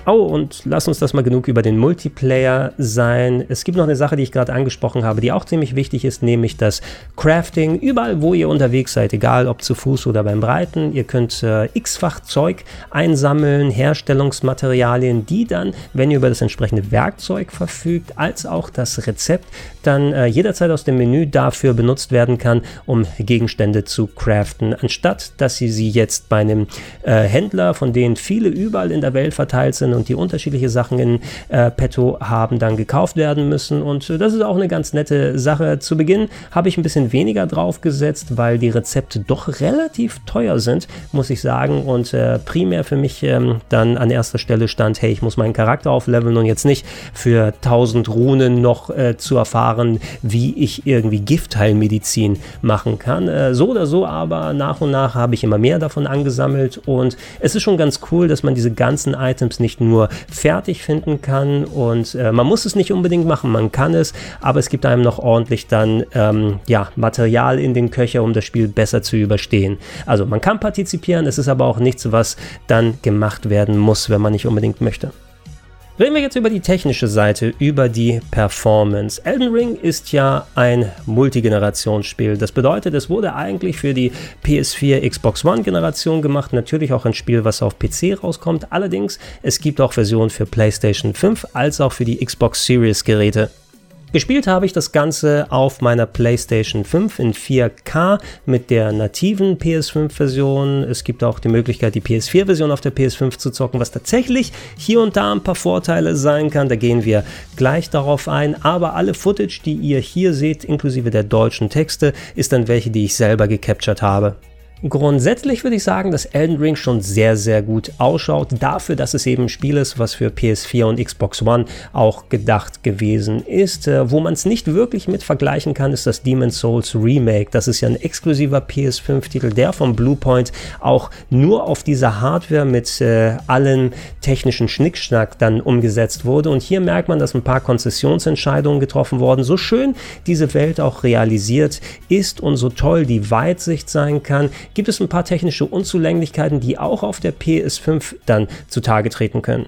Oh, und lass uns das mal genug über den Multiplayer sein. Es gibt noch eine Sache, die ich gerade angesprochen habe, die auch ziemlich wichtig ist, nämlich das Crafting. Überall, wo ihr unterwegs seid, egal ob zu Fuß oder beim Reiten, ihr könnt äh, x-fach Zeug einsammeln, Herstellungsmaterialien, die dann, wenn ihr über das entsprechende Werkzeug verfügt, als auch das Rezept, dann äh, jederzeit aus dem Menü dafür benutzt werden kann, um Gegenstände zu craften. Anstatt, dass ihr sie jetzt bei einem äh, Händler, von denen viele überall in der Welt verteilt sind, und die unterschiedliche Sachen in äh, petto haben, dann gekauft werden müssen. Und äh, das ist auch eine ganz nette Sache. Zu Beginn habe ich ein bisschen weniger drauf gesetzt, weil die Rezepte doch relativ teuer sind, muss ich sagen. Und äh, primär für mich ähm, dann an erster Stelle stand, hey, ich muss meinen Charakter aufleveln und jetzt nicht für 1000 Runen noch äh, zu erfahren, wie ich irgendwie Giftheilmedizin machen kann. Äh, so oder so, aber nach und nach habe ich immer mehr davon angesammelt und es ist schon ganz cool, dass man diese ganzen Items nicht nur fertig finden kann. Und äh, man muss es nicht unbedingt machen, man kann es, aber es gibt einem noch ordentlich dann ähm, ja, Material in den Köcher, um das Spiel besser zu überstehen. Also man kann partizipieren, es ist aber auch nichts, was dann gemacht werden muss, wenn man nicht unbedingt möchte. Reden wir jetzt über die technische Seite, über die Performance. Elden Ring ist ja ein Multigenerationsspiel. Das bedeutet, es wurde eigentlich für die PS4, Xbox One Generation gemacht. Natürlich auch ein Spiel, was auf PC rauskommt. Allerdings, es gibt auch Versionen für PlayStation 5 als auch für die Xbox Series Geräte. Gespielt habe ich das Ganze auf meiner PlayStation 5 in 4K mit der nativen PS5-Version. Es gibt auch die Möglichkeit, die PS4-Version auf der PS5 zu zocken, was tatsächlich hier und da ein paar Vorteile sein kann. Da gehen wir gleich darauf ein. Aber alle Footage, die ihr hier seht, inklusive der deutschen Texte, ist dann welche, die ich selber gecaptured habe. Grundsätzlich würde ich sagen, dass Elden Ring schon sehr, sehr gut ausschaut, dafür, dass es eben ein Spiel ist, was für PS4 und Xbox One auch gedacht gewesen ist. Äh, wo man es nicht wirklich mit vergleichen kann, ist das Demon's Souls Remake. Das ist ja ein exklusiver PS5-Titel, der von Bluepoint auch nur auf dieser Hardware mit äh, allen technischen Schnickschnack dann umgesetzt wurde. Und hier merkt man, dass ein paar Konzessionsentscheidungen getroffen wurden. So schön diese Welt auch realisiert ist und so toll die Weitsicht sein kann, gibt es ein paar technische Unzulänglichkeiten, die auch auf der PS5 dann zutage treten können.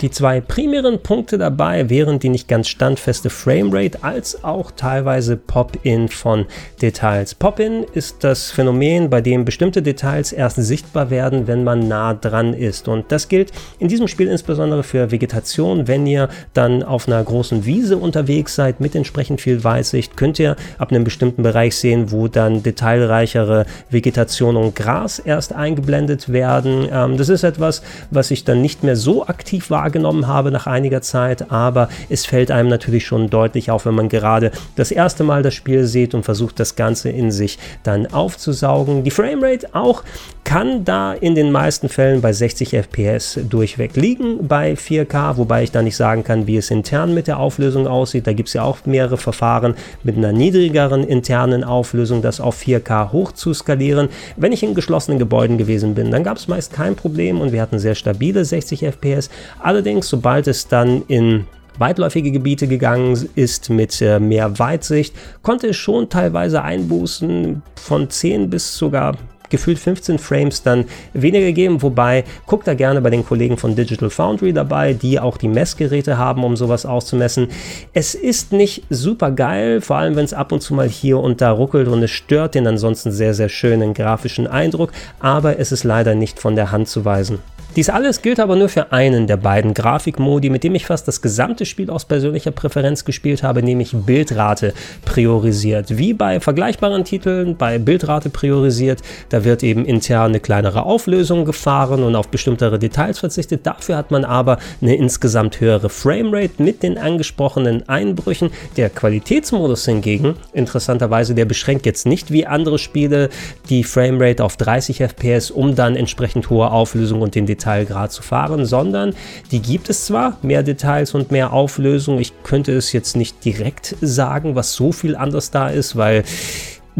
Die zwei primären Punkte dabei wären die nicht ganz standfeste Framerate als auch teilweise Pop-in von Details. Pop-in ist das Phänomen, bei dem bestimmte Details erst sichtbar werden, wenn man nah dran ist. Und das gilt in diesem Spiel insbesondere für Vegetation. Wenn ihr dann auf einer großen Wiese unterwegs seid mit entsprechend viel Weißsicht, könnt ihr ab einem bestimmten Bereich sehen, wo dann detailreichere Vegetation und Gras erst eingeblendet werden. Ähm, das ist etwas, was ich dann nicht mehr so aktiv wahrgenommen wahrgenommen habe nach einiger Zeit, aber es fällt einem natürlich schon deutlich auf, wenn man gerade das erste Mal das Spiel sieht und versucht, das Ganze in sich dann aufzusaugen. Die Framerate auch kann da in den meisten Fällen bei 60 FPS durchweg liegen bei 4K, wobei ich da nicht sagen kann, wie es intern mit der Auflösung aussieht. Da gibt es ja auch mehrere Verfahren mit einer niedrigeren internen Auflösung, das auf 4K hoch zu skalieren. Wenn ich in geschlossenen Gebäuden gewesen bin, dann gab es meist kein Problem und wir hatten sehr stabile 60 FPS. Allerdings, sobald es dann in weitläufige Gebiete gegangen ist mit äh, mehr Weitsicht, konnte es schon teilweise Einbußen von 10 bis sogar gefühlt 15 Frames dann weniger geben, wobei guckt da gerne bei den Kollegen von Digital Foundry dabei, die auch die Messgeräte haben, um sowas auszumessen. Es ist nicht super geil, vor allem wenn es ab und zu mal hier und da ruckelt und es stört den ansonsten sehr, sehr schönen grafischen Eindruck, aber es ist leider nicht von der Hand zu weisen. Dies alles gilt aber nur für einen der beiden Grafikmodi, mit dem ich fast das gesamte Spiel aus persönlicher Präferenz gespielt habe, nämlich Bildrate priorisiert. Wie bei vergleichbaren Titeln, bei Bildrate priorisiert, da wird eben intern eine kleinere Auflösung gefahren und auf bestimmtere Details verzichtet. Dafür hat man aber eine insgesamt höhere Framerate mit den angesprochenen Einbrüchen. Der Qualitätsmodus hingegen, interessanterweise, der beschränkt jetzt nicht wie andere Spiele die Framerate auf 30 FPS, um dann entsprechend hohe Auflösung und den Details Detailgrad zu fahren, sondern die gibt es zwar, mehr Details und mehr Auflösung. Ich könnte es jetzt nicht direkt sagen, was so viel anders da ist, weil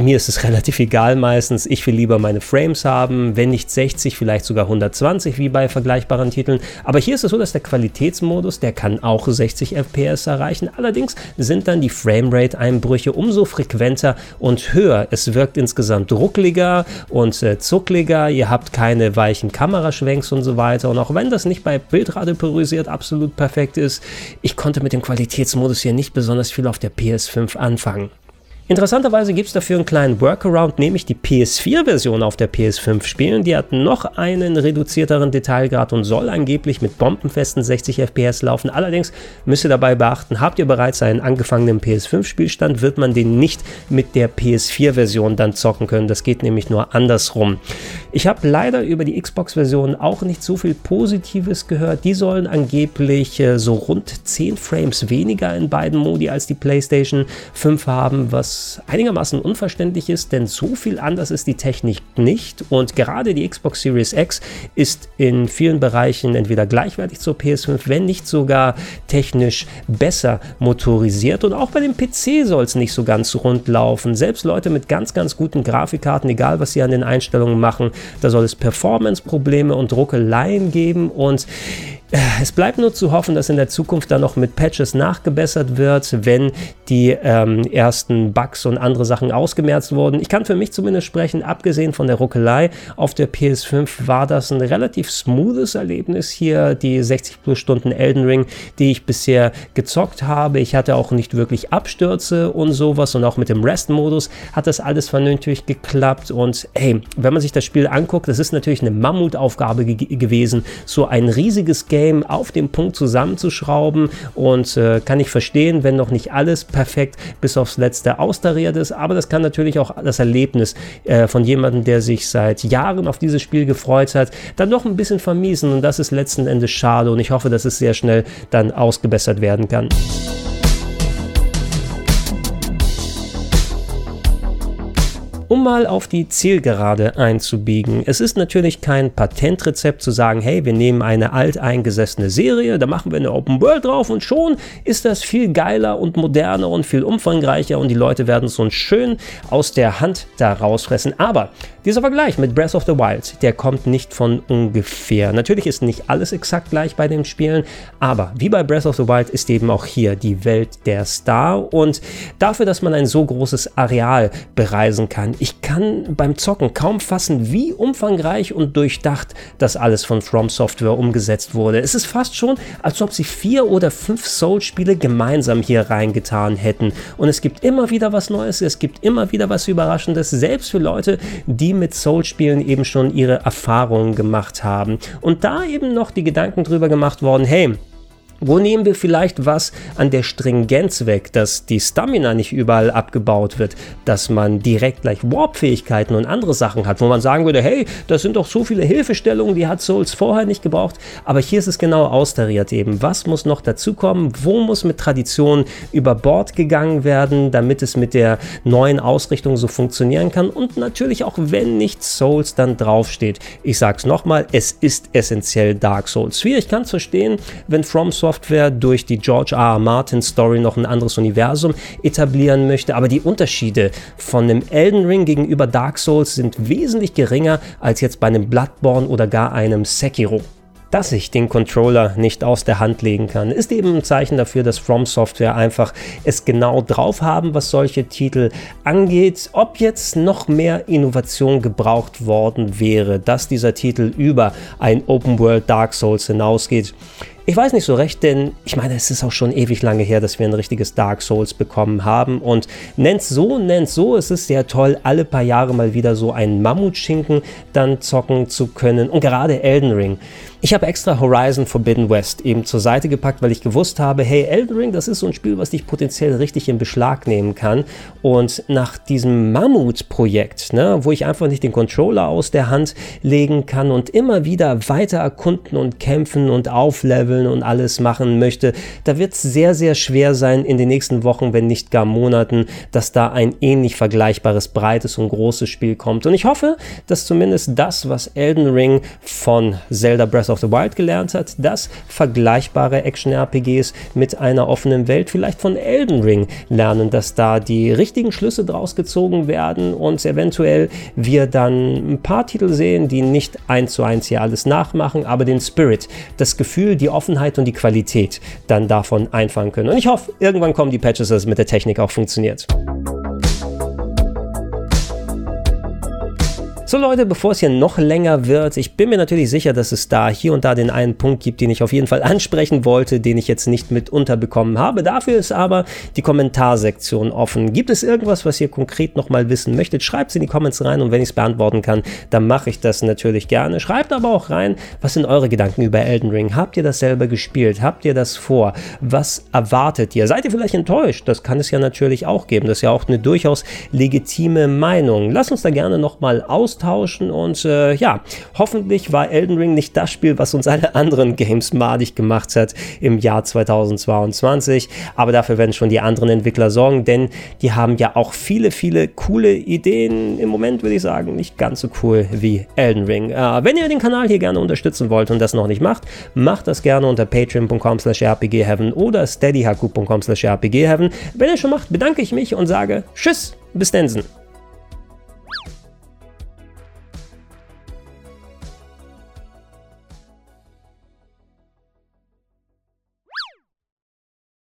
mir ist es relativ egal meistens. Ich will lieber meine Frames haben, wenn nicht 60, vielleicht sogar 120 wie bei vergleichbaren Titeln. Aber hier ist es so, dass der Qualitätsmodus, der kann auch 60 FPS erreichen. Allerdings sind dann die Framerate-Einbrüche umso frequenter und höher. Es wirkt insgesamt ruckliger und äh, zuckliger. Ihr habt keine weichen Kameraschwenks und so weiter. Und auch wenn das nicht bei Bildrate priorisiert absolut perfekt ist, ich konnte mit dem Qualitätsmodus hier nicht besonders viel auf der PS5 anfangen. Interessanterweise gibt es dafür einen kleinen Workaround, nämlich die PS4-Version auf der PS5 spielen. Die hat noch einen reduzierteren Detailgrad und soll angeblich mit bombenfesten 60 FPS laufen. Allerdings müsst ihr dabei beachten, habt ihr bereits einen angefangenen PS5-Spielstand, wird man den nicht mit der PS4-Version dann zocken können. Das geht nämlich nur andersrum. Ich habe leider über die Xbox-Version auch nicht so viel Positives gehört. Die sollen angeblich äh, so rund 10 Frames weniger in beiden Modi als die PlayStation 5 haben, was einigermaßen unverständlich ist, denn so viel anders ist die Technik nicht. Und gerade die Xbox Series X ist in vielen Bereichen entweder gleichwertig zur PS5, wenn nicht sogar technisch besser motorisiert. Und auch bei dem PC soll es nicht so ganz rund laufen. Selbst Leute mit ganz, ganz guten Grafikkarten, egal was sie an den Einstellungen machen, da soll es Performance-Probleme und Ruckeleien geben. Und es bleibt nur zu hoffen, dass in der Zukunft dann noch mit Patches nachgebessert wird, wenn die ähm, ersten Bugs und andere Sachen ausgemerzt wurden. Ich kann für mich zumindest sprechen, abgesehen von der Ruckelei auf der PS5 war das ein relativ smoothes Erlebnis hier, die 60 plus Stunden Elden Ring, die ich bisher gezockt habe. Ich hatte auch nicht wirklich Abstürze und sowas und auch mit dem Rest-Modus hat das alles vernünftig geklappt und hey, wenn man sich das Spiel anguckt, das ist natürlich eine Mammutaufgabe ge gewesen, so ein riesiges Game Game auf den Punkt zusammenzuschrauben und äh, kann ich verstehen, wenn noch nicht alles perfekt bis aufs Letzte austariert ist, aber das kann natürlich auch das Erlebnis äh, von jemandem, der sich seit Jahren auf dieses Spiel gefreut hat, dann noch ein bisschen vermiesen. Und das ist letzten Endes schade. Und ich hoffe, dass es sehr schnell dann ausgebessert werden kann. Um mal auf die Zielgerade einzubiegen. Es ist natürlich kein Patentrezept zu sagen, hey, wir nehmen eine alteingesessene Serie, da machen wir eine Open World drauf und schon ist das viel geiler und moderner und viel umfangreicher und die Leute werden es uns schön aus der Hand da rausfressen. Aber dieser Vergleich mit Breath of the Wild, der kommt nicht von ungefähr. Natürlich ist nicht alles exakt gleich bei den Spielen, aber wie bei Breath of the Wild ist eben auch hier die Welt der Star und dafür, dass man ein so großes Areal bereisen kann, ich kann beim Zocken kaum fassen, wie umfangreich und durchdacht das alles von From Software umgesetzt wurde. Es ist fast schon, als ob sie vier oder fünf Soul-Spiele gemeinsam hier reingetan hätten. Und es gibt immer wieder was Neues, es gibt immer wieder was Überraschendes, selbst für Leute, die mit Soul-Spielen eben schon ihre Erfahrungen gemacht haben. Und da eben noch die Gedanken drüber gemacht worden, hey, wo nehmen wir vielleicht was an der Stringenz weg, dass die Stamina nicht überall abgebaut wird, dass man direkt gleich Warp-Fähigkeiten und andere Sachen hat, wo man sagen würde, hey, das sind doch so viele Hilfestellungen, die hat Souls vorher nicht gebraucht, aber hier ist es genau austariert eben. Was muss noch dazukommen? Wo muss mit Tradition über Bord gegangen werden, damit es mit der neuen Ausrichtung so funktionieren kann und natürlich auch wenn nicht Souls dann draufsteht. Ich sag's nochmal, es ist essentiell Dark Souls 4. Ich kann es verstehen, wenn From Software Software durch die George R. R. Martin Story noch ein anderes Universum etablieren möchte, aber die Unterschiede von einem Elden Ring gegenüber Dark Souls sind wesentlich geringer als jetzt bei einem Bloodborne oder gar einem Sekiro. dass ich den Controller nicht aus der Hand legen kann, ist eben ein Zeichen dafür, dass From Software einfach es genau drauf haben, was solche Titel angeht. Ob jetzt noch mehr Innovation gebraucht worden wäre, dass dieser Titel über ein Open World Dark Souls hinausgeht, ich weiß nicht so recht, denn ich meine, es ist auch schon ewig lange her, dass wir ein richtiges Dark Souls bekommen haben. Und nennt's so, nennt's so, es ist sehr toll, alle paar Jahre mal wieder so einen Mammutschinken dann zocken zu können. Und gerade Elden Ring. Ich habe extra Horizon Forbidden West eben zur Seite gepackt, weil ich gewusst habe, hey, Elden Ring, das ist so ein Spiel, was dich potenziell richtig in Beschlag nehmen kann. Und nach diesem Mammut-Projekt, ne, wo ich einfach nicht den Controller aus der Hand legen kann und immer wieder weiter erkunden und kämpfen und aufleveln und alles machen möchte, da wird es sehr, sehr schwer sein in den nächsten Wochen, wenn nicht gar Monaten, dass da ein ähnlich vergleichbares, breites und großes Spiel kommt. Und ich hoffe, dass zumindest das, was Elden Ring von Zelda Breath of the Wild gelernt hat, dass vergleichbare Action-RPGs mit einer offenen Welt vielleicht von Elden Ring lernen, dass da die richtigen Schlüsse draus gezogen werden und eventuell wir dann ein paar Titel sehen, die nicht eins zu eins hier alles nachmachen, aber den Spirit, das Gefühl, die Offenheit und die Qualität dann davon einfangen können. Und ich hoffe, irgendwann kommen die Patches, dass es mit der Technik auch funktioniert. So Leute, bevor es hier noch länger wird, ich bin mir natürlich sicher, dass es da hier und da den einen Punkt gibt, den ich auf jeden Fall ansprechen wollte, den ich jetzt nicht mit unterbekommen habe. Dafür ist aber die Kommentarsektion offen. Gibt es irgendwas, was ihr konkret nochmal wissen möchtet? Schreibt es in die Comments rein und wenn ich es beantworten kann, dann mache ich das natürlich gerne. Schreibt aber auch rein, was sind eure Gedanken über Elden Ring? Habt ihr das selber gespielt? Habt ihr das vor? Was erwartet ihr? Seid ihr vielleicht enttäuscht? Das kann es ja natürlich auch geben. Das ist ja auch eine durchaus legitime Meinung. Lasst uns da gerne nochmal aus austauschen und äh, ja, hoffentlich war Elden Ring nicht das Spiel, was uns alle anderen Games madig gemacht hat im Jahr 2022, aber dafür werden schon die anderen Entwickler sorgen, denn die haben ja auch viele, viele coole Ideen. Im Moment würde ich sagen, nicht ganz so cool wie Elden Ring. Äh, wenn ihr den Kanal hier gerne unterstützen wollt und das noch nicht macht, macht das gerne unter patreon.com slash rpgheaven oder steadyhaku.com slash rpgheaven. Wenn ihr schon macht, bedanke ich mich und sage Tschüss, bis Densen.